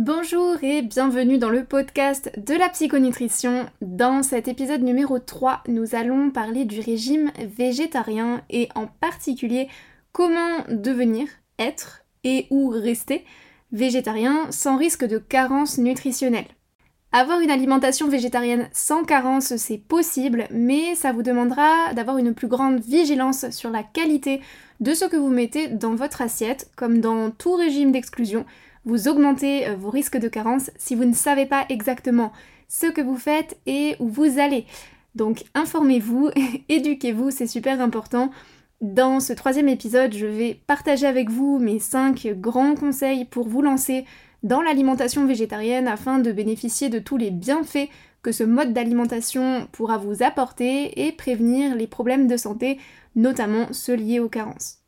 Bonjour et bienvenue dans le podcast de la psychonutrition. Dans cet épisode numéro 3, nous allons parler du régime végétarien et en particulier comment devenir, être et ou rester végétarien sans risque de carence nutritionnelle. Avoir une alimentation végétarienne sans carence, c'est possible, mais ça vous demandera d'avoir une plus grande vigilance sur la qualité de ce que vous mettez dans votre assiette, comme dans tout régime d'exclusion, vous augmentez euh, vos risques de carence si vous ne savez pas exactement ce que vous faites et où vous allez. Donc informez-vous, éduquez-vous, c'est super important. Dans ce troisième épisode, je vais partager avec vous mes 5 grands conseils pour vous lancer dans l'alimentation végétarienne afin de bénéficier de tous les bienfaits que ce mode d'alimentation pourra vous apporter et prévenir les problèmes de santé, notamment ceux liés aux carences.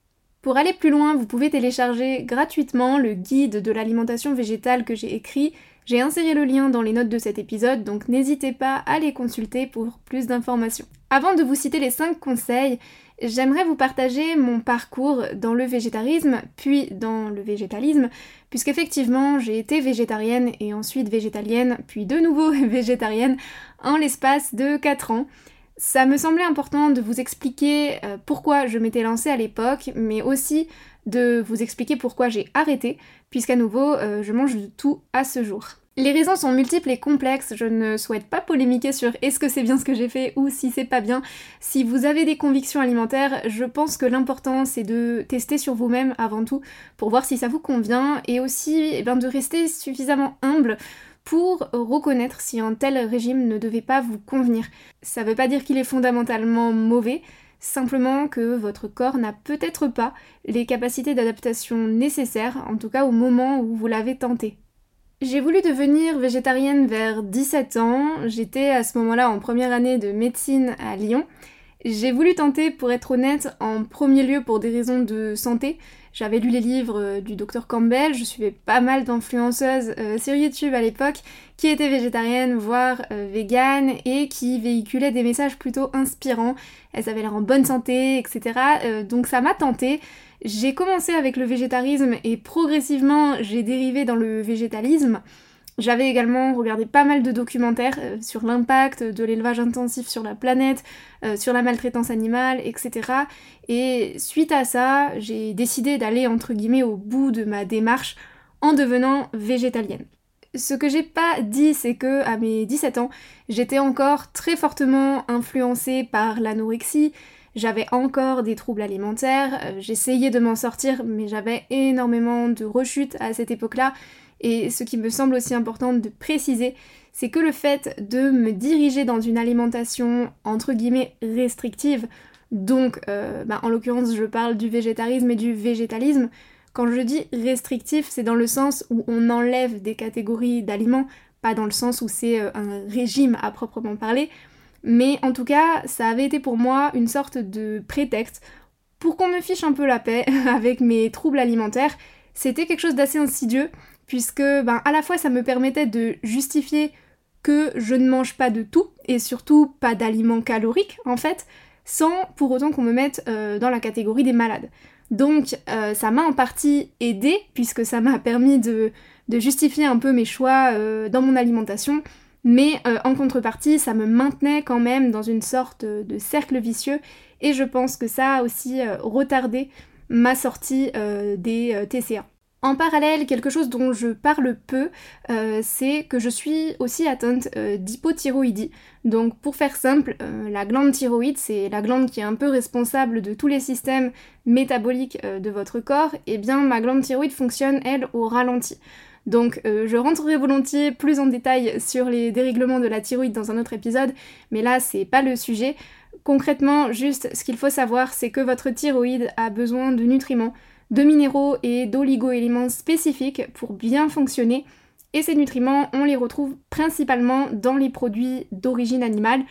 Pour aller plus loin, vous pouvez télécharger gratuitement le guide de l'alimentation végétale que j'ai écrit. J'ai inséré le lien dans les notes de cet épisode, donc n'hésitez pas à les consulter pour plus d'informations. Avant de vous citer les 5 conseils, j'aimerais vous partager mon parcours dans le végétarisme, puis dans le végétalisme, puisqu'effectivement j'ai été végétarienne et ensuite végétalienne, puis de nouveau végétarienne en l'espace de 4 ans. Ça me semblait important de vous expliquer euh, pourquoi je m'étais lancée à l'époque, mais aussi de vous expliquer pourquoi j'ai arrêté, puisqu'à nouveau, euh, je mange de tout à ce jour. Les raisons sont multiples et complexes, je ne souhaite pas polémiquer sur est-ce que c'est bien ce que j'ai fait ou si c'est pas bien. Si vous avez des convictions alimentaires, je pense que l'important c'est de tester sur vous-même avant tout pour voir si ça vous convient et aussi eh ben, de rester suffisamment humble pour reconnaître si un tel régime ne devait pas vous convenir. Ça veut pas dire qu'il est fondamentalement mauvais, simplement que votre corps n'a peut-être pas les capacités d'adaptation nécessaires, en tout cas au moment où vous l'avez tenté. J'ai voulu devenir végétarienne vers 17 ans, j'étais à ce moment-là en première année de médecine à Lyon. J'ai voulu tenter, pour être honnête, en premier lieu pour des raisons de santé, j'avais lu les livres euh, du docteur Campbell, je suivais pas mal d'influenceuses euh, sur YouTube à l'époque qui étaient végétariennes, voire euh, véganes, et qui véhiculaient des messages plutôt inspirants. Elles avaient l'air en bonne santé, etc. donc ça m'a tenté. J'ai commencé avec le végétarisme et progressivement j'ai dérivé dans le végétalisme. J'avais également regardé pas mal de documentaires euh, sur l'impact de l'élevage intensif sur la planète, euh, sur la maltraitance animale, etc. Et suite à ça, j'ai décidé d'aller entre guillemets au bout de ma démarche en devenant végétalienne. Ce que j'ai pas dit, c'est que à mes 17 ans, j'étais encore très fortement influencée par l'anorexie, j'avais encore des troubles alimentaires, euh, j'essayais de m'en sortir, mais j'avais énormément de rechutes à cette époque-là, et ce qui me semble aussi important de préciser, c'est que le fait de me diriger dans une alimentation entre guillemets restrictive, donc euh, bah, en l'occurrence je parle du végétarisme et du végétalisme, quand je dis restrictif, c'est dans le sens où on enlève des catégories d'aliments, pas dans le sens où c'est euh, un régime à proprement parler, mais en tout cas, ça avait été pour moi une sorte de prétexte pour qu'on me fiche un peu la paix avec mes troubles alimentaires. C'était quelque chose d'assez insidieux puisque ben, à la fois ça me permettait de justifier que je ne mange pas de tout, et surtout pas d'aliments caloriques en fait, sans pour autant qu'on me mette euh, dans la catégorie des malades. Donc euh, ça m'a en partie aidé, puisque ça m'a permis de, justifier un peu mes choix euh, dans mon alimentation, mais en contrepartie ça me maintenait quand même dans une sorte de cercle vicieux, et je pense que ça a aussi retardé ma sortie des TCA. En parallèle, quelque chose dont je parle peu, euh, c'est que je suis aussi atteinte euh, d'hypothyroïdie. Donc pour faire simple, euh, la glande thyroïde, c'est la glande qui est un peu responsable de tous les systèmes métaboliques de votre corps, et eh bien ma glande thyroïde fonctionne, elle, au ralenti. Donc je rentrerai volontiers plus en détail sur les dérèglements de la thyroïde dans un autre épisode, mais là c'est pas le sujet. Concrètement, juste ce qu'il faut savoir, c'est que votre thyroïde a besoin de nutriments de minéraux et d'oligo-éléments spécifiques pour bien fonctionner. Et ces nutriments, on les retrouve principalement dans les produits d'origine animale.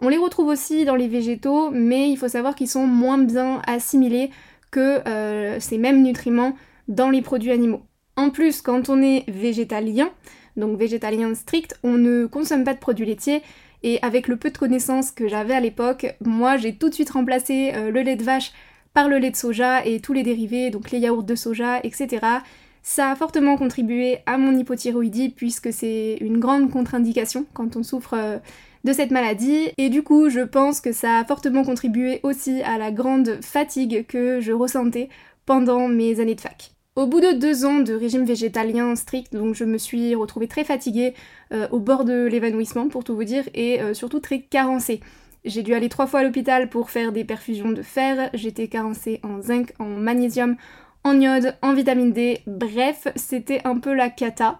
On les retrouve aussi dans les végétaux, mais il faut savoir qu'ils sont moins bien assimilés que euh, ces mêmes nutriments dans les produits animaux. En plus, quand on est végétalien, donc végétalien strict, on ne consomme pas de produits laitiers. Et avec le peu de connaissances que j'avais à l'époque, moi j'ai tout de suite remplacé euh, le lait de vache par le lait de soja et tous les dérivés, donc les yaourts de soja, etc. Ça a fortement contribué à mon hypothyroïdie puisque c'est une grande contre-indication quand on souffre euh, de cette maladie et du coup je pense que ça a fortement contribué aussi à la grande fatigue que je ressentais pendant mes années de fac. Au bout de deux ans de régime végétalien strict, donc je me suis retrouvée très fatiguée, euh, au bord de l'évanouissement pour tout vous dire, et euh, surtout très carencée. J'ai dû aller trois fois à l'hôpital pour faire des perfusions de fer, j'étais carencée en zinc, en magnésium, en iode, en vitamine D, bref, c'était un peu la cata.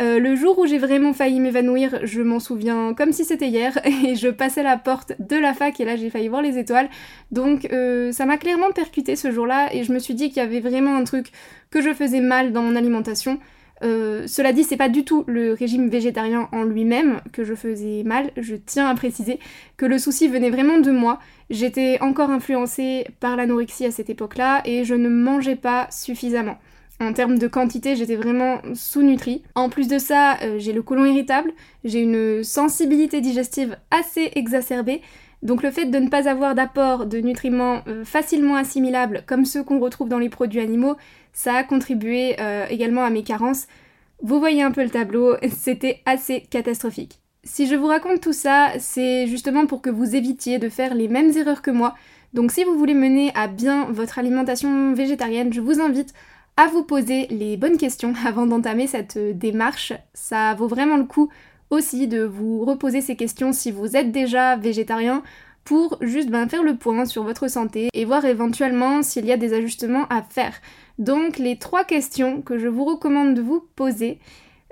Euh, le jour où j'ai vraiment failli m'évanouir, je m'en souviens comme si c'était hier, et je passais la porte de la fac et là j'ai failli voir les étoiles. Donc euh, ça m'a clairement percuté ce jour-là et je me suis dit qu'il y avait vraiment un truc que je faisais mal dans mon alimentation. Euh, cela dit, c'est pas du tout le régime végétarien en lui-même que je faisais mal. Je tiens à préciser que le souci venait vraiment de moi. J'étais encore influencée par l'anorexie à cette époque-là et je ne mangeais pas suffisamment. En termes de quantité, j'étais vraiment sous-nutrie. En plus de ça, euh, j'ai le côlon irritable, j'ai une sensibilité digestive assez exacerbée. Donc le fait de ne pas avoir d'apport de nutriments euh, facilement assimilables comme ceux qu'on retrouve dans les produits animaux, ça a contribué euh, également à mes carences. Vous voyez un peu le tableau, c'était assez catastrophique. Si je vous raconte tout ça, c'est justement pour que vous évitiez de faire les mêmes erreurs que moi. Donc si vous voulez mener à bien votre alimentation végétarienne, je vous invite à vous poser les bonnes questions avant d'entamer cette démarche. Ça vaut vraiment le coup aussi de vous reposer ces questions si vous êtes déjà végétarien pour juste ben, faire le point sur votre santé et voir éventuellement s'il y a des ajustements à faire. Donc les trois questions que je vous recommande de vous poser,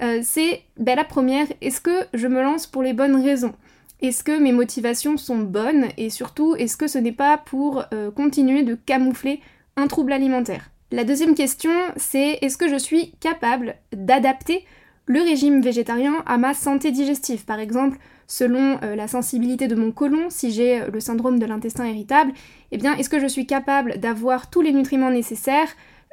euh, c'est ben, la première, est-ce que je me lance pour les bonnes raisons? Est-ce que mes motivations sont bonnes? Et surtout, est-ce que ce n'est pas pour euh, continuer de camoufler un trouble alimentaire? La deuxième question, c'est est-ce que je suis capable d'adapter le régime végétarien à ma santé digestive Par exemple, selon euh, la sensibilité de mon côlon, si j'ai euh, le syndrome de l'intestin irritable, eh bien, est-ce que je suis capable d'avoir tous les nutriments nécessaires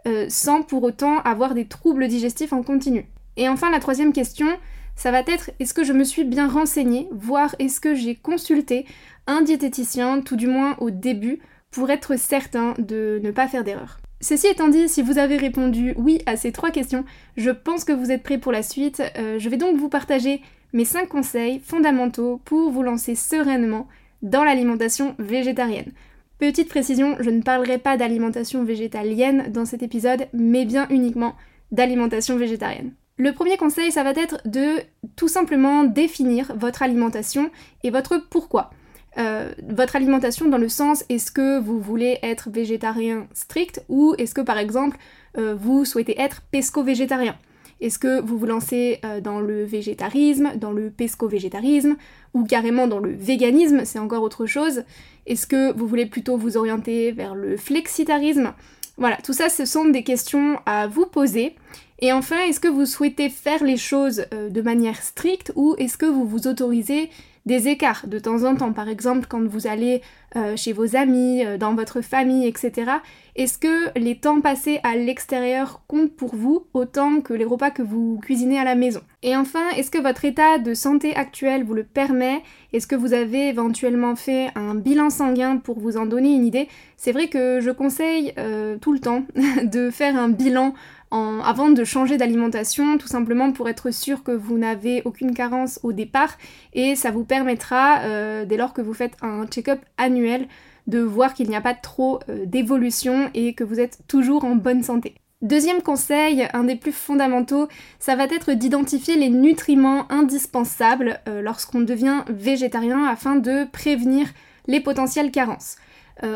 euh, sans pour autant avoir des troubles digestifs en continu? Et enfin, la troisième question, ça va être est-ce que je me suis bien renseignée, voire est-ce que j'ai consulté un diététicien, tout du moins au début, pour être certain de ne pas faire d'erreur? Ceci étant dit, si vous avez répondu oui à ces trois questions, je pense que vous êtes prêts pour la suite. Euh, je vais donc vous partager mes 5 conseils fondamentaux pour vous lancer sereinement dans l'alimentation végétarienne. Petite précision, je ne parlerai pas d'alimentation végétalienne dans cet épisode, mais bien uniquement d'alimentation végétarienne. Le premier conseil, ça va être de tout simplement définir votre alimentation et votre pourquoi. Euh, votre alimentation dans le sens est-ce que vous voulez être végétarien strict ou est-ce que par exemple euh, vous souhaitez être pesco-végétarien? Est-ce que vous vous lancez euh, dans le végétarisme, dans le pesco-végétarisme ou carrément dans le véganisme, c'est encore autre chose? Est-ce que vous voulez plutôt vous orienter vers le flexitarisme? Voilà, tout ça ce sont des questions à vous poser. Et enfin, est-ce que vous souhaitez faire les choses de manière stricte ou est-ce que vous vous autorisez des écarts de temps en temps, par exemple quand vous allez euh, chez vos amis, euh, dans votre famille, etc. Est-ce que les temps passés à l'extérieur comptent pour vous autant que les repas que vous cuisinez à la maison? Et enfin, est-ce que votre état de santé actuel vous le permet? Est-ce que vous avez éventuellement fait un bilan sanguin pour vous en donner une idée? C'est vrai que je conseille euh, tout le temps de faire un bilan avant de changer d'alimentation, tout simplement pour être sûr que vous n'avez aucune carence au départ et ça vous permettra, euh, dès lors que vous faites un check-up annuel, de voir qu'il n'y a pas trop euh, d'évolution et que vous êtes toujours en bonne santé. Deuxième conseil, un des plus fondamentaux, ça va être d'identifier les nutriments indispensables euh, lorsqu'on devient végétarien afin de prévenir les potentielles carences.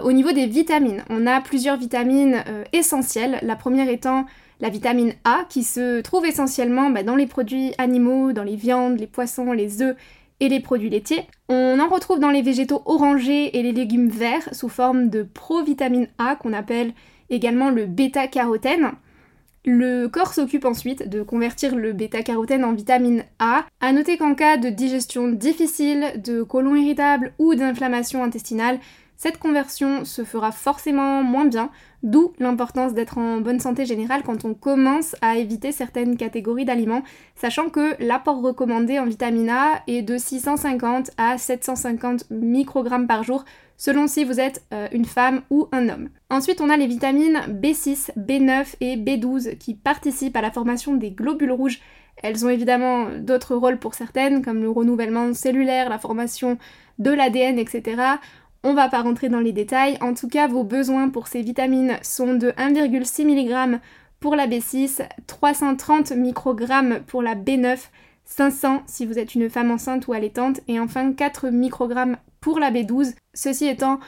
au niveau des vitamines, on a plusieurs vitamines essentielles, la première étant la vitamine A qui se trouve essentiellement bah, dans les produits animaux, dans les viandes, les poissons, les œufs et les produits laitiers. On en retrouve dans les végétaux orangés et les légumes verts sous forme de provitamine A qu'on appelle également le bêta-carotène. Le corps s'occupe ensuite de convertir le bêta-carotène en vitamine A. À noter qu'en cas de digestion difficile, de côlon irritable ou d'inflammation intestinale, cette conversion se fera forcément moins bien, d'où l'importance d'être en bonne santé générale quand on commence à éviter certaines catégories d'aliments, sachant que l'apport recommandé en vitamine A est de 650 à 750 microgrammes par jour selon si vous êtes euh, une femme ou un homme. Ensuite, on a les vitamines B6, B9 et B12 qui participent à la formation des globules rouges. Elles ont évidemment d'autres rôles pour certaines, comme le renouvellement cellulaire, la formation de l'ADN, etc. On va pas rentrer dans les détails. En tout cas, vos besoins pour ces vitamines sont de 1,6 mg pour la B6, 330 microgrammes pour la B9, 500 si vous êtes une femme enceinte ou allaitante, et enfin 4 microgrammes pour la B12, ceci étant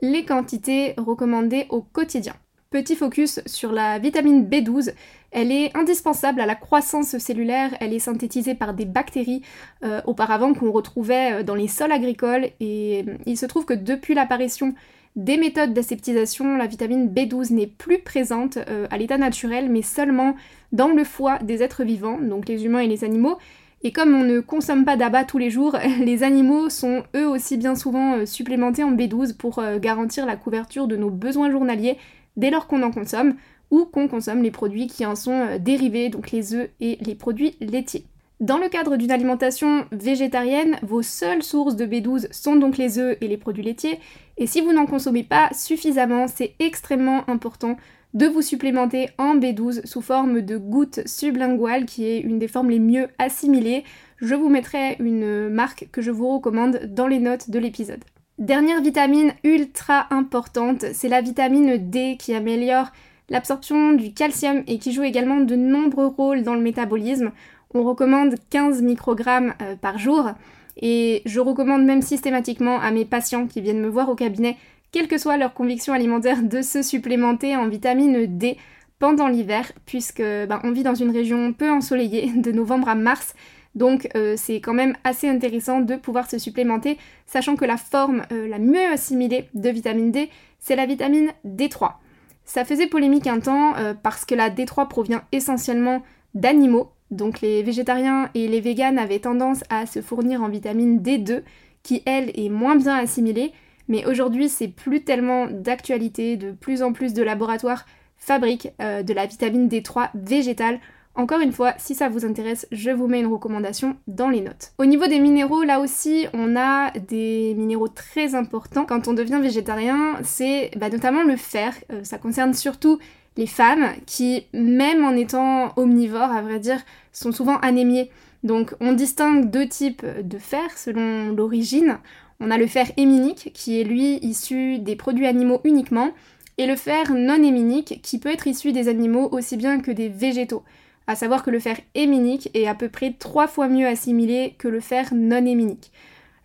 les quantités recommandées au quotidien. Petit focus sur la vitamine B12. Elle est indispensable à la croissance cellulaire, elle est synthétisée par des bactéries euh, auparavant qu'on retrouvait euh, dans les sols agricoles. Et euh, il se trouve que depuis l'apparition des méthodes d'aseptisation, la vitamine B12 n'est plus présente à l'état naturel mais seulement dans le foie des êtres vivants, donc les humains et les animaux, et comme on ne consomme pas d'abat tous les jours, les animaux sont eux aussi bien souvent supplémentés en B12 pour garantir la couverture de nos besoins journaliers dès lors qu'on en consomme ou qu'on consomme les produits qui en sont euh, dérivés, donc les œufs et les produits laitiers. Dans le cadre d'une alimentation végétarienne, vos seules sources de B12 sont donc les œufs et les produits laitiers, et si vous n'en consommez pas suffisamment, c'est extrêmement important de vous supplémenter en B12 sous forme de gouttes sublinguales, qui est une des formes les mieux assimilées. Je vous mettrai une marque que je vous recommande dans les notes de l'épisode. Dernière vitamine ultra importante, c'est la vitamine D qui améliore l'absorption du calcium et qui joue également de nombreux rôles dans le métabolisme. On recommande 15 microgrammes euh, par jour et je recommande même systématiquement à mes patients qui viennent me voir au cabinet, quelle que soit leur conviction alimentaire, de se supplémenter en vitamine D pendant l'hiver, puisque ben, on vit dans une région peu ensoleillée de novembre à mars. Donc euh, c'est quand même assez intéressant de pouvoir se supplémenter, sachant que la forme euh, la mieux assimilée de vitamine D, c'est la vitamine D3. Ça faisait polémique un temps euh, parce que la D3 provient essentiellement d'animaux, donc les végétariens et les véganes avaient tendance à se fournir en vitamine D2, qui elle est moins bien assimilée, mais aujourd'hui c'est plus tellement d'actualité, de plus en plus de laboratoires fabriquent de la vitamine D3 végétale encore une fois, si ça vous intéresse, je vous mets une recommandation dans les notes. Au niveau des minéraux, là aussi, on a des minéraux très importants quand on devient végétarien, c'est bah, notamment le fer. Euh, ça concerne surtout les femmes qui, même en étant omnivores, à vrai dire, sont souvent anémiées. Donc on distingue deux types de fer selon l'origine. On a le fer héminique qui est lui issu des produits animaux uniquement et le fer non héminique qui peut être issu des animaux aussi bien que des végétaux à savoir que le fer héminique est à peu près trois fois mieux assimilé que le fer non héminique.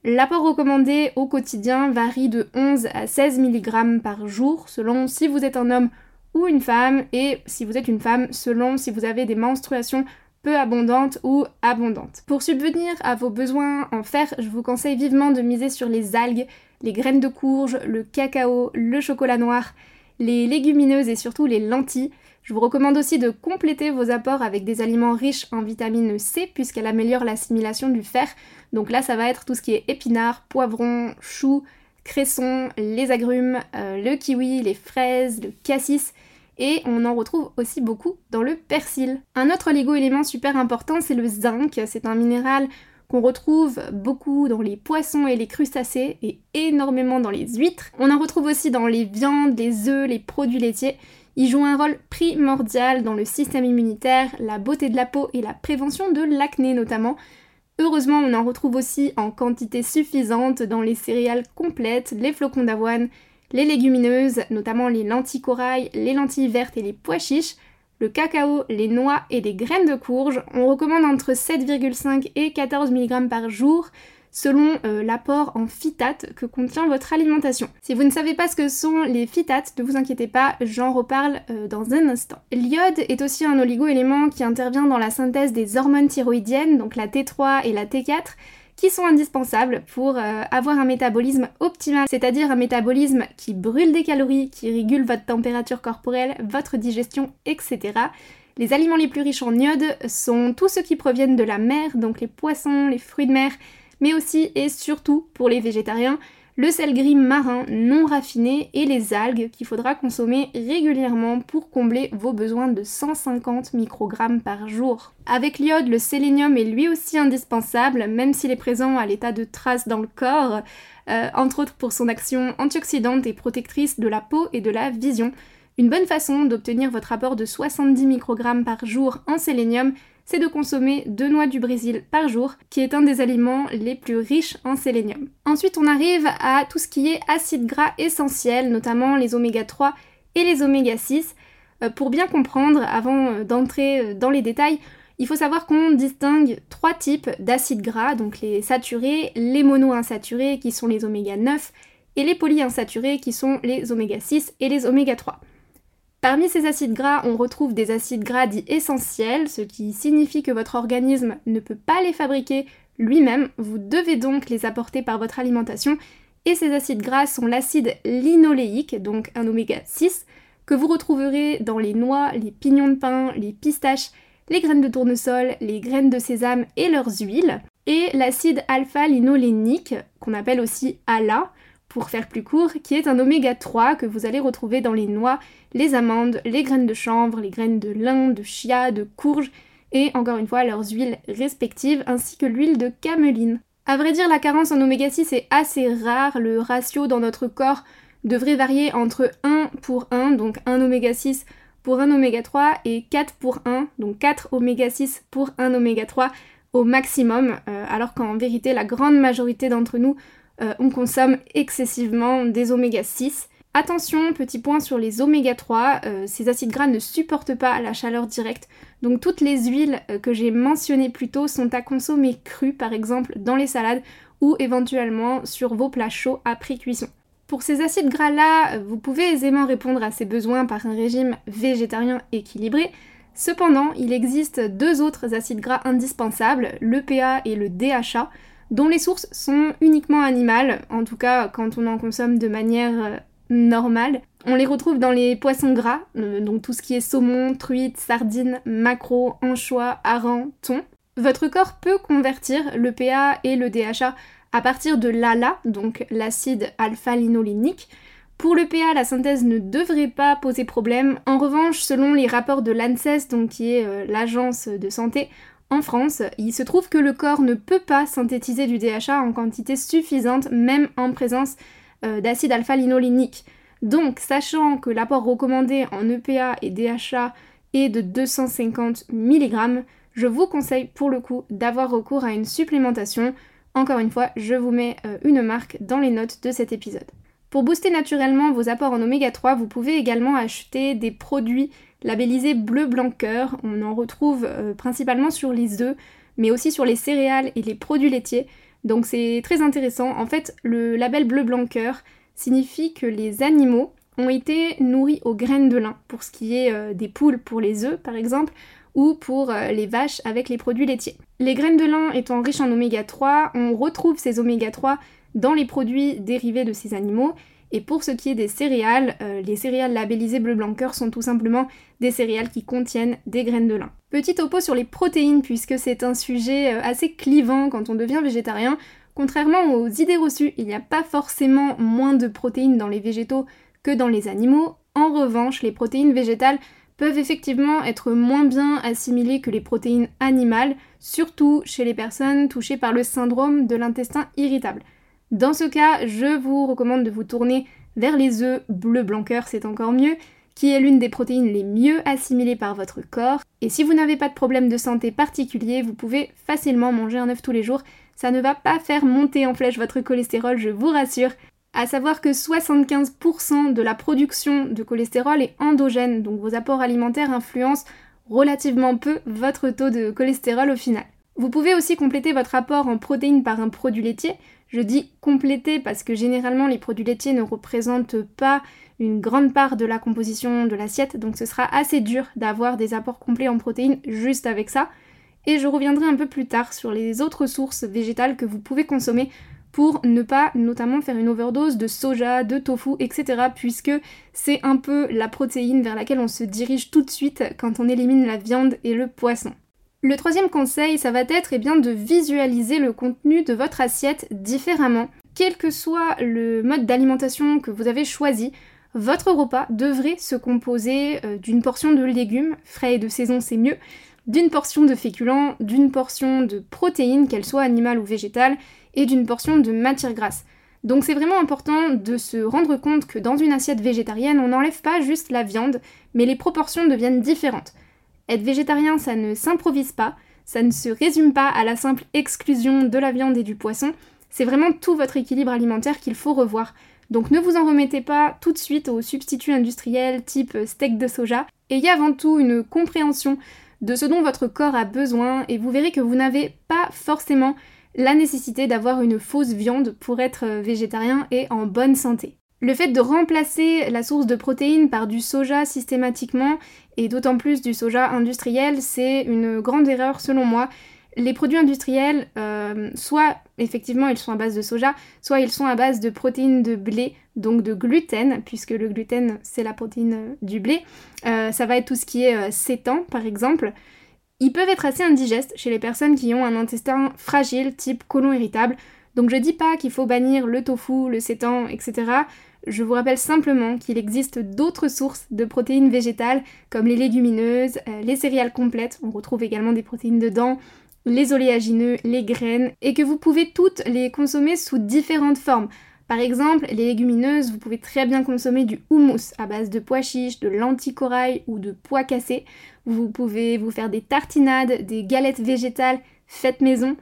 L'apport recommandé au quotidien varie de 11 à 16 mg par jour selon si vous êtes un homme ou une femme et si vous êtes une femme selon si vous avez des menstruations peu abondantes ou abondantes. Pour subvenir à vos besoins en fer, je vous conseille vivement de miser sur les algues, les graines de courge, le cacao, le chocolat noir, les légumineuses et surtout les lentilles. Je vous recommande aussi de compléter vos apports avec des aliments riches en vitamine C puisqu'elle améliore l'assimilation du fer. Donc là, ça va être tout ce qui est épinards, poivrons, choux, cressons, les agrumes, euh, le kiwi, les fraises, le cassis. Et on en retrouve aussi beaucoup dans le persil. Un autre oligo-élément super important, c'est le zinc. C'est un minéral qu'on retrouve beaucoup dans les poissons et les crustacés et énormément dans les huîtres. On en retrouve aussi dans les viandes, les œufs, les produits laitiers. Il joue un rôle primordial dans le système immunitaire, la beauté de la peau et la prévention de l'acné notamment. Heureusement, on en retrouve aussi en quantité suffisante dans les céréales complètes, les flocons d'avoine, les légumineuses, notamment les lentilles corail, les lentilles vertes et les pois chiches, le cacao, les noix et les graines de courge. On recommande entre 7,5 et 14 mg par jour selon euh, l'apport en phytates que contient votre alimentation. Si vous ne savez pas ce que sont les phytates, ne vous inquiétez pas, j'en reparle euh, dans un instant. L'iode est aussi un oligo-élément qui intervient dans la synthèse des hormones thyroïdiennes, donc la T3 et la T4, qui sont indispensables pour euh, avoir un métabolisme optimal, c'est-à-dire un métabolisme qui brûle des calories, qui régule votre température corporelle, votre digestion, etc. Les aliments les plus riches en iode sont tous ceux qui proviennent de la mer, donc les poissons, les fruits de mer, mais aussi et surtout pour les végétariens, le sel gris marin non raffiné et les algues qu'il faudra consommer régulièrement pour combler vos besoins de 150 microgrammes par jour. Avec l'iode, le sélénium est lui aussi indispensable, même s'il est présent à l'état de trace dans le corps, euh, entre autres pour son action antioxydante et protectrice de la peau et de la vision. Une bonne façon d'obtenir votre apport de 70 microgrammes par jour en sélénium, c'est de consommer deux noix du Brésil par jour, qui est un des aliments les plus riches en sélénium. Ensuite, on arrive à tout ce qui est acides gras essentiels, notamment les oméga 3 et les oméga 6. Euh, pour bien comprendre, avant euh, d'entrer euh, dans les détails, il faut savoir qu'on distingue trois types d'acides gras, donc les saturés, les monoinsaturés qui sont les oméga 9 et les polyinsaturés qui sont les oméga 6 et les oméga 3. Parmi ces acides gras, on retrouve des acides gras dits essentiels, ce qui signifie que votre organisme ne peut pas les fabriquer lui-même, vous devez donc les apporter par votre alimentation, et ces acides gras sont l'acide linoléique, donc un oméga 6, que vous retrouverez dans les noix, les pignons de pain, les pistaches, les graines de tournesol, les graines de sésame et leurs huiles, et l'acide alpha-linolénique, qu'on appelle aussi ALA, pour faire plus court, qui est un oméga 3 que vous allez retrouver dans les noix, les amandes, les graines de chanvre, les graines de lin, de chia, de courge, et encore une fois leurs huiles respectives, ainsi que l'huile de cameline. À vrai dire, la carence en oméga 6 est assez rare, le ratio dans notre corps devrait varier entre 1 pour 1, donc 1 oméga 6 pour 1 oméga 3, et 4 pour 1, donc 4 oméga 6 pour 1 oméga 3 au maximum, euh, alors qu'en vérité la grande majorité d'entre nous euh, on consomme excessivement des oméga 6. Attention, petit point sur les oméga 3, euh, ces acides gras ne supportent pas la chaleur directe, donc toutes les huiles euh, que j'ai mentionnées plus tôt sont à consommer crues, par exemple dans les salades ou éventuellement sur vos plats chauds après cuisson. Pour ces acides gras-là, vous pouvez aisément répondre à ces besoins par un régime végétarien équilibré. Cependant, il existe deux autres acides gras indispensables, l'EPA et le DHA dont les sources sont uniquement animales, en tout cas quand on en consomme de manière euh, normale. On les retrouve dans les poissons gras, euh, donc tout ce qui est saumon, truite, sardine, maquereau, anchois, hareng, thon. Votre corps peut convertir le PA et le DHA à partir de l'ALA, donc l'acide alpha-linolénique. Pour le PA, la synthèse ne devrait pas poser problème. En revanche, selon les rapports de l'ANSES, donc qui est euh, l'agence de santé, en France, il se trouve que le corps ne peut pas synthétiser du DHA en quantité suffisante, même en présence euh, d'acide alpha-linolénique. Donc, sachant que l'apport recommandé en EPA et DHA est de 250 mg, je vous conseille pour le coup d'avoir recours à une supplémentation. Encore une fois, je vous mets euh, une marque dans les notes de cet épisode. Pour booster naturellement vos apports en oméga 3, vous pouvez également acheter des produits labellisé bleu blanc cœur. On en retrouve euh, principalement sur les œufs, mais aussi sur les céréales et les produits laitiers. Donc c'est très intéressant. En fait, le label bleu blanc cœur signifie que les animaux ont été nourris aux graines de lin, pour ce qui est euh, des poules pour les œufs par exemple, ou pour euh, les vaches avec les produits laitiers. Les graines de lin étant riches en oméga 3, on retrouve ces oméga 3 dans les produits dérivés de ces animaux et pour ce qui est des céréales, euh, les céréales labellisées bleu blanc cœur sont tout simplement des céréales qui contiennent des graines de lin. Petit topo sur les protéines puisque c'est un sujet euh, assez clivant quand on devient végétarien. Contrairement aux idées reçues, il n'y a pas forcément moins de protéines dans les végétaux que dans les animaux. En revanche, les protéines végétales peuvent effectivement être moins bien assimilées que les protéines animales, surtout chez les personnes touchées par le syndrome de l'intestin irritable. Dans ce cas, je vous recommande de vous tourner vers les œufs bleu blanc c'est encore mieux, qui est l'une des protéines les mieux assimilées par votre corps. Et si vous n'avez pas de problème de santé particulier, vous pouvez facilement manger un œuf tous les jours. Ça ne va pas faire monter en flèche votre cholestérol, je vous rassure. À savoir que 75% de la production de cholestérol est endogène, donc vos apports alimentaires influencent relativement peu votre taux de cholestérol au final. Vous pouvez aussi compléter votre apport en protéines par un produit laitier. Je dis compléter parce que généralement les produits laitiers ne représentent pas une grande part de la composition de l'assiette, donc ce sera assez dur d'avoir des apports complets en protéines juste avec ça. et je reviendrai un peu plus tard sur les autres sources végétales que vous pouvez consommer pour ne pas notamment faire une overdose de soja, de tofu, etc. puisque c'est un peu la protéine vers laquelle on se dirige tout de suite quand on élimine la viande et le poisson. Le troisième conseil, ça va être eh bien, de visualiser le contenu de votre assiette différemment. Quel que soit le mode d'alimentation que vous avez choisi, votre repas devrait se composer euh, d'une portion de légumes, frais et de saison c'est mieux, d'une portion de féculents, d'une portion de protéines, qu'elles soient animales ou végétales, et d'une portion de matière grasse. Donc c'est vraiment important de se rendre compte que dans une assiette végétarienne, on n'enlève pas juste la viande, mais les proportions deviennent différentes. Être végétarien, ça ne s'improvise pas, ça ne se résume pas à la simple exclusion de la viande et du poisson, c'est vraiment tout votre équilibre alimentaire qu'il faut revoir. Donc ne vous en remettez pas tout de suite aux substituts industriels type steak de soja, ayez avant tout une compréhension de ce dont votre corps a besoin et vous verrez que vous n'avez pas forcément la nécessité d'avoir une fausse viande pour être végétarien et en bonne santé. Le fait de remplacer la source de protéines par du soja systématiquement, et d'autant plus du soja industriel, c'est une grande erreur selon moi. Les produits industriels, euh, soit effectivement ils sont à base de soja, soit ils sont à base de protéines de blé, donc de gluten, puisque le gluten c'est la protéine du blé. Euh, ça va être tout ce qui est euh, par exemple. Ils peuvent être assez indigestes chez les personnes qui ont un intestin fragile, type côlon irritable. Donc je dis pas qu'il faut bannir le tofu, le sétan, etc. Je vous rappelle simplement qu'il existe d'autres sources de protéines végétales comme les légumineuses, euh, les céréales complètes, on retrouve également des protéines dedans, les oléagineux, les graines, et que vous pouvez toutes les consommer sous différentes formes. Par exemple, les légumineuses, vous pouvez très bien consommer du houmous à base de pois chiches, de lentilles ou de pois cassés. Vous pouvez vous faire des tartinades, des galettes végétales faites maison.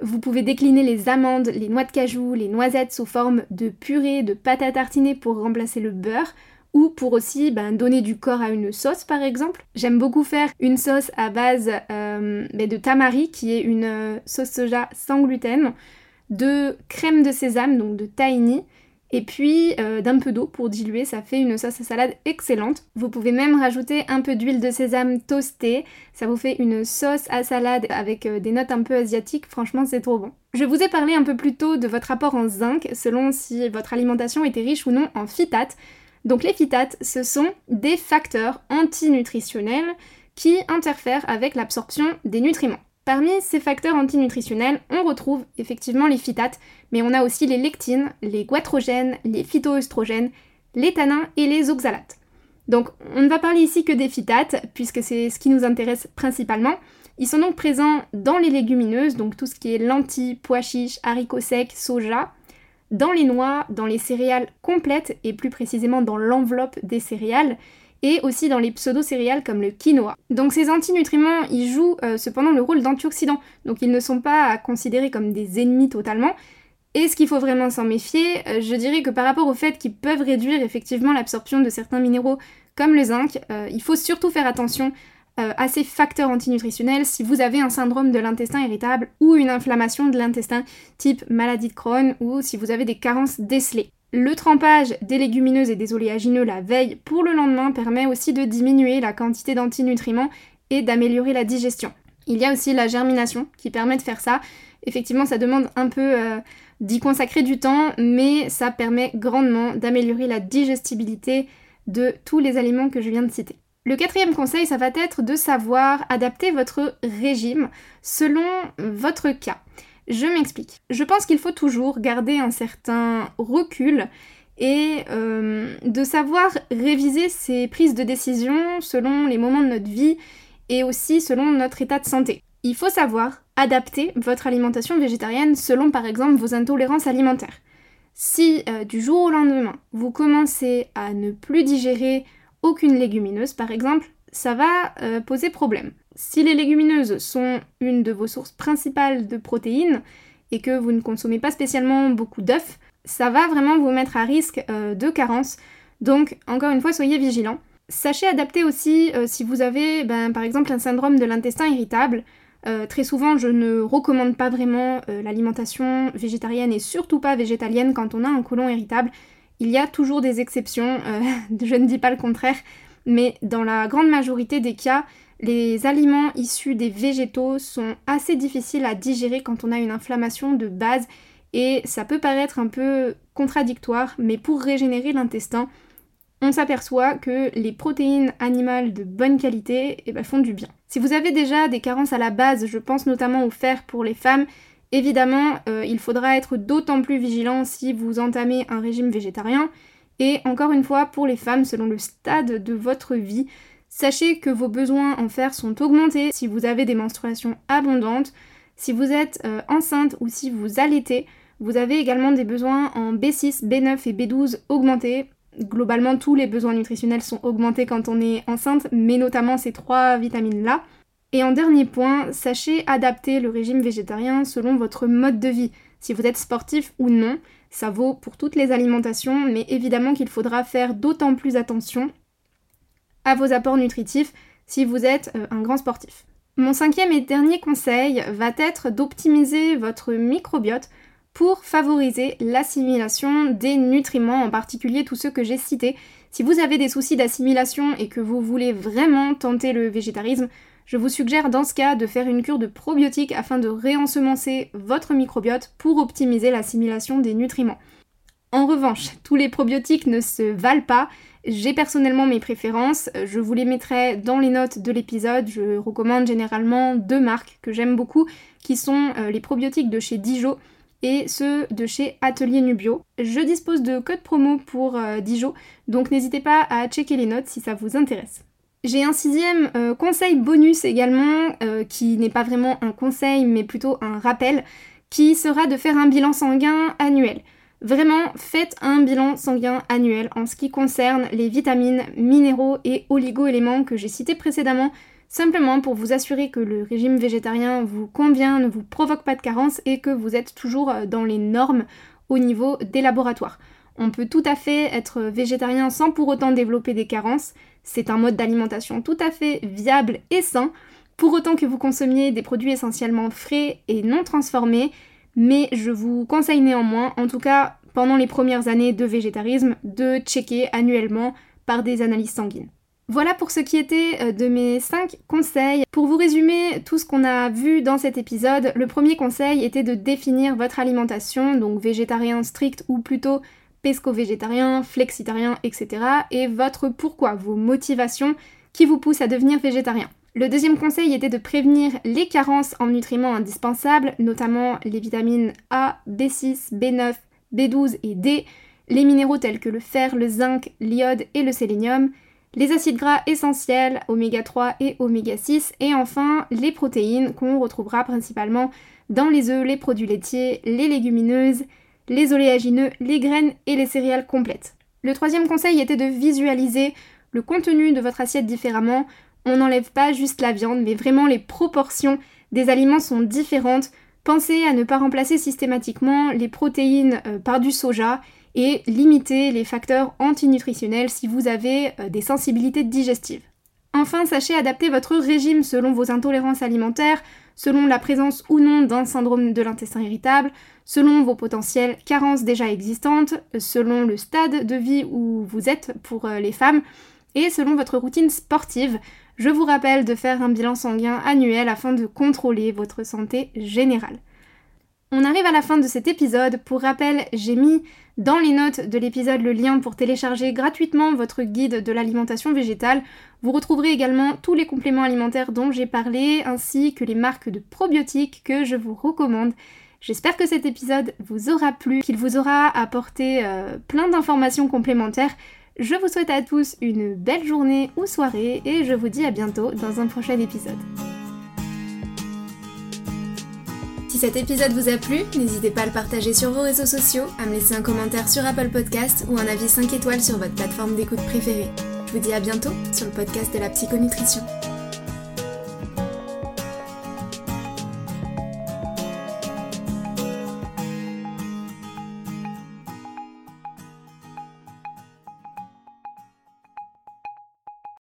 Vous pouvez décliner les amandes, les noix de cajou, les noisettes sous forme de purée, de pâte à tartiner pour remplacer le beurre ou pour aussi ben, donner du corps à une sauce par exemple. J'aime beaucoup faire une sauce à base euh, ben, de tamari qui est une euh, sauce soja sans gluten, de crème de sésame donc de tahini et puis euh, d'un peu d'eau pour diluer, ça fait une sauce à salade excellente. Vous pouvez même rajouter un peu d'huile de sésame toastée, ça vous fait une sauce à salade avec des notes un peu asiatiques, franchement c'est trop bon. Je vous ai parlé un peu plus tôt de votre apport en zinc, selon si votre alimentation était riche ou non en phytate. Donc les phytates, ce sont des facteurs antinutritionnels qui interfèrent avec l'absorption des nutriments. Parmi ces facteurs antinutritionnels, on retrouve effectivement les phytates, mais on a aussi les lectines, les goitrogènes, les phytoœstrogènes, les tanins et les oxalates. Donc on ne va parler ici que des phytates, puisque c'est ce qui nous intéresse principalement. Ils sont donc présents dans les légumineuses, donc tout ce qui est lentilles, pois chiches, haricots secs, soja, dans les noix, dans les céréales complètes et plus précisément dans l'enveloppe des céréales et aussi dans les pseudo-céréales comme le quinoa. Donc ces antinutriments, ils jouent euh, cependant le rôle d'antioxydants, donc ils ne sont pas à considérer comme des ennemis totalement. Et ce qu'il faut vraiment s'en méfier, euh, je dirais que par rapport au fait qu'ils peuvent réduire effectivement l'absorption de certains minéraux comme le zinc, euh, il faut surtout faire attention à ces facteurs antinutritionnels si vous avez un syndrome de l'intestin irritable ou une inflammation de l'intestin type maladie de Crohn ou si vous avez des carences décelées. Le trempage des légumineuses et des oléagineux la veille pour le lendemain permet aussi de diminuer la quantité d'antinutriments et d'améliorer la digestion. Il y a aussi la germination qui permet de faire ça. Effectivement, ça demande un peu euh, d'y consacrer du temps, mais ça permet grandement d'améliorer la digestibilité de tous les aliments que je viens de citer. Le quatrième conseil, ça va être de savoir adapter votre régime selon votre cas. Je m'explique. Je pense qu'il faut toujours garder un certain recul et euh, de savoir réviser ses prises de décision selon les moments de notre vie et aussi selon notre état de santé. Il faut savoir adapter votre alimentation végétarienne selon par exemple vos intolérances alimentaires. Si euh, du jour au lendemain vous commencez à ne plus digérer aucune légumineuse par exemple, ça va euh, poser problème. Si les légumineuses sont une de vos sources principales de protéines et que vous ne consommez pas spécialement beaucoup d'œufs, ça va vraiment vous mettre à risque euh, de carence. Donc encore une fois, soyez vigilants. Sachez adapter aussi euh, si vous avez ben, par exemple un syndrome de l'intestin irritable. très souvent, je ne recommande pas vraiment l'alimentation végétarienne et surtout pas végétalienne quand on a un côlon irritable. Il y a toujours des exceptions, euh, je ne dis pas le contraire, mais dans la grande majorité des cas, les aliments issus des végétaux sont assez difficiles à digérer quand on a une inflammation de base et ça peut paraître un peu contradictoire, mais pour régénérer l'intestin, on s'aperçoit que les protéines animales de bonne qualité eh ben, font du bien. Si vous avez déjà des carences à la base, je pense notamment au fer pour les femmes, évidemment euh, il faudra être d'autant plus vigilant si vous entamez un régime végétarien. Et encore une fois, pour les femmes, selon le stade de votre vie, sachez que vos besoins en fer sont augmentés si vous avez des menstruations abondantes, si vous êtes euh, enceinte ou si vous allaitez. Vous avez également des besoins en B6, B9 et B12 augmentés globalement tous les besoins nutritionnels sont augmentés quand on est enceinte, mais notamment ces trois vitamines-là. Et en dernier point, sachez adapter le régime végétarien selon votre mode de vie. Si vous êtes sportif ou non, ça vaut pour toutes les alimentations, mais évidemment qu'il faudra faire d'autant plus attention à vos apports nutritifs si vous êtes euh, un grand sportif. Mon cinquième et dernier conseil va être d'optimiser votre microbiote pour favoriser l'assimilation des nutriments, en particulier tous ceux que j'ai cités. Si vous avez des soucis d'assimilation et que vous voulez vraiment tenter le végétarisme, je vous suggère dans ce cas de faire une cure de probiotiques afin de réensemencer votre microbiote pour optimiser l'assimilation des nutriments. En revanche, tous les probiotiques ne se valent pas. J'ai personnellement mes préférences, je vous les mettrai dans les notes de l'épisode. Je recommande généralement deux marques que j'aime beaucoup, qui sont euh, les probiotiques de chez Dijon et ceux de chez Atelier Nubio. Je dispose de code promo pour euh, Dijon, donc n'hésitez pas à checker les notes si ça vous intéresse. J'ai un sixième euh, conseil bonus également, euh, qui n'est pas vraiment un conseil mais plutôt un rappel, qui sera de faire un bilan sanguin annuel. Vraiment, faites un bilan sanguin annuel en ce qui concerne les vitamines, minéraux et oligo-éléments que j'ai cités précédemment simplement pour vous assurer que le régime végétarien vous convient, ne vous provoque pas de carence et que vous êtes toujours euh, dans les normes au niveau des laboratoires. On peut tout à fait être végétarien sans pour autant développer des carences. C'est un mode d'alimentation tout à fait viable et sain, pour autant que vous consommiez des produits essentiellement frais et non transformés. Mais je vous conseille néanmoins, en tout cas pendant les premières années de végétarisme, de checker annuellement par des analyses sanguines. Voilà pour ce qui était euh, de mes 5 conseils. Pour vous résumer tout ce qu'on a vu dans cet épisode, le premier conseil était de définir votre alimentation, donc végétarien strict ou plutôt pesco-végétarien, flexitarien, etc. et votre pourquoi, vos motivations qui vous poussent à devenir végétarien. Le deuxième conseil était de prévenir les carences en nutriments indispensables, notamment les vitamines A, B6, B9, B12 et D, les minéraux tels que le fer, le zinc, l'iode et le sélénium, les acides gras essentiels, oméga 3 et oméga 6, et enfin les protéines qu'on retrouvera principalement dans les œufs, les produits laitiers, les légumineuses, les oléagineux, les graines et les céréales complètes. Le troisième conseil était de visualiser le contenu de votre assiette différemment. On n'enlève pas juste la viande, mais vraiment les proportions des aliments sont différentes. Pensez à ne pas remplacer systématiquement les protéines euh, par du soja et limiter les facteurs antinutritionnels si vous avez euh, des sensibilités digestives. Enfin, sachez adapter votre régime selon vos intolérances alimentaires, selon la présence ou non d'un syndrome de l'intestin irritable, selon vos potentielles carences déjà existantes, selon le stade de vie où vous êtes pour euh, les femmes et selon votre routine sportive. Je vous rappelle de faire un bilan sanguin annuel afin de contrôler votre santé générale. On arrive à la fin de cet épisode. Pour rappel, j'ai mis dans les notes de l'épisode le lien pour télécharger gratuitement votre guide de l'alimentation végétale. Vous retrouverez également tous les compléments alimentaires dont j'ai parlé, ainsi que les marques de probiotiques que je vous recommande. J'espère que cet épisode vous aura plu, qu'il vous aura apporté euh, plein d'informations complémentaires. Je vous souhaite à tous une belle journée ou soirée et je vous dis à bientôt dans un prochain épisode. Si cet épisode vous a plu, n'hésitez pas à le partager sur vos réseaux sociaux, à me laisser un commentaire sur Apple Podcast ou un avis 5 étoiles sur votre plateforme d'écoute préférée. Je vous dis à bientôt sur le podcast de la psychonutrition.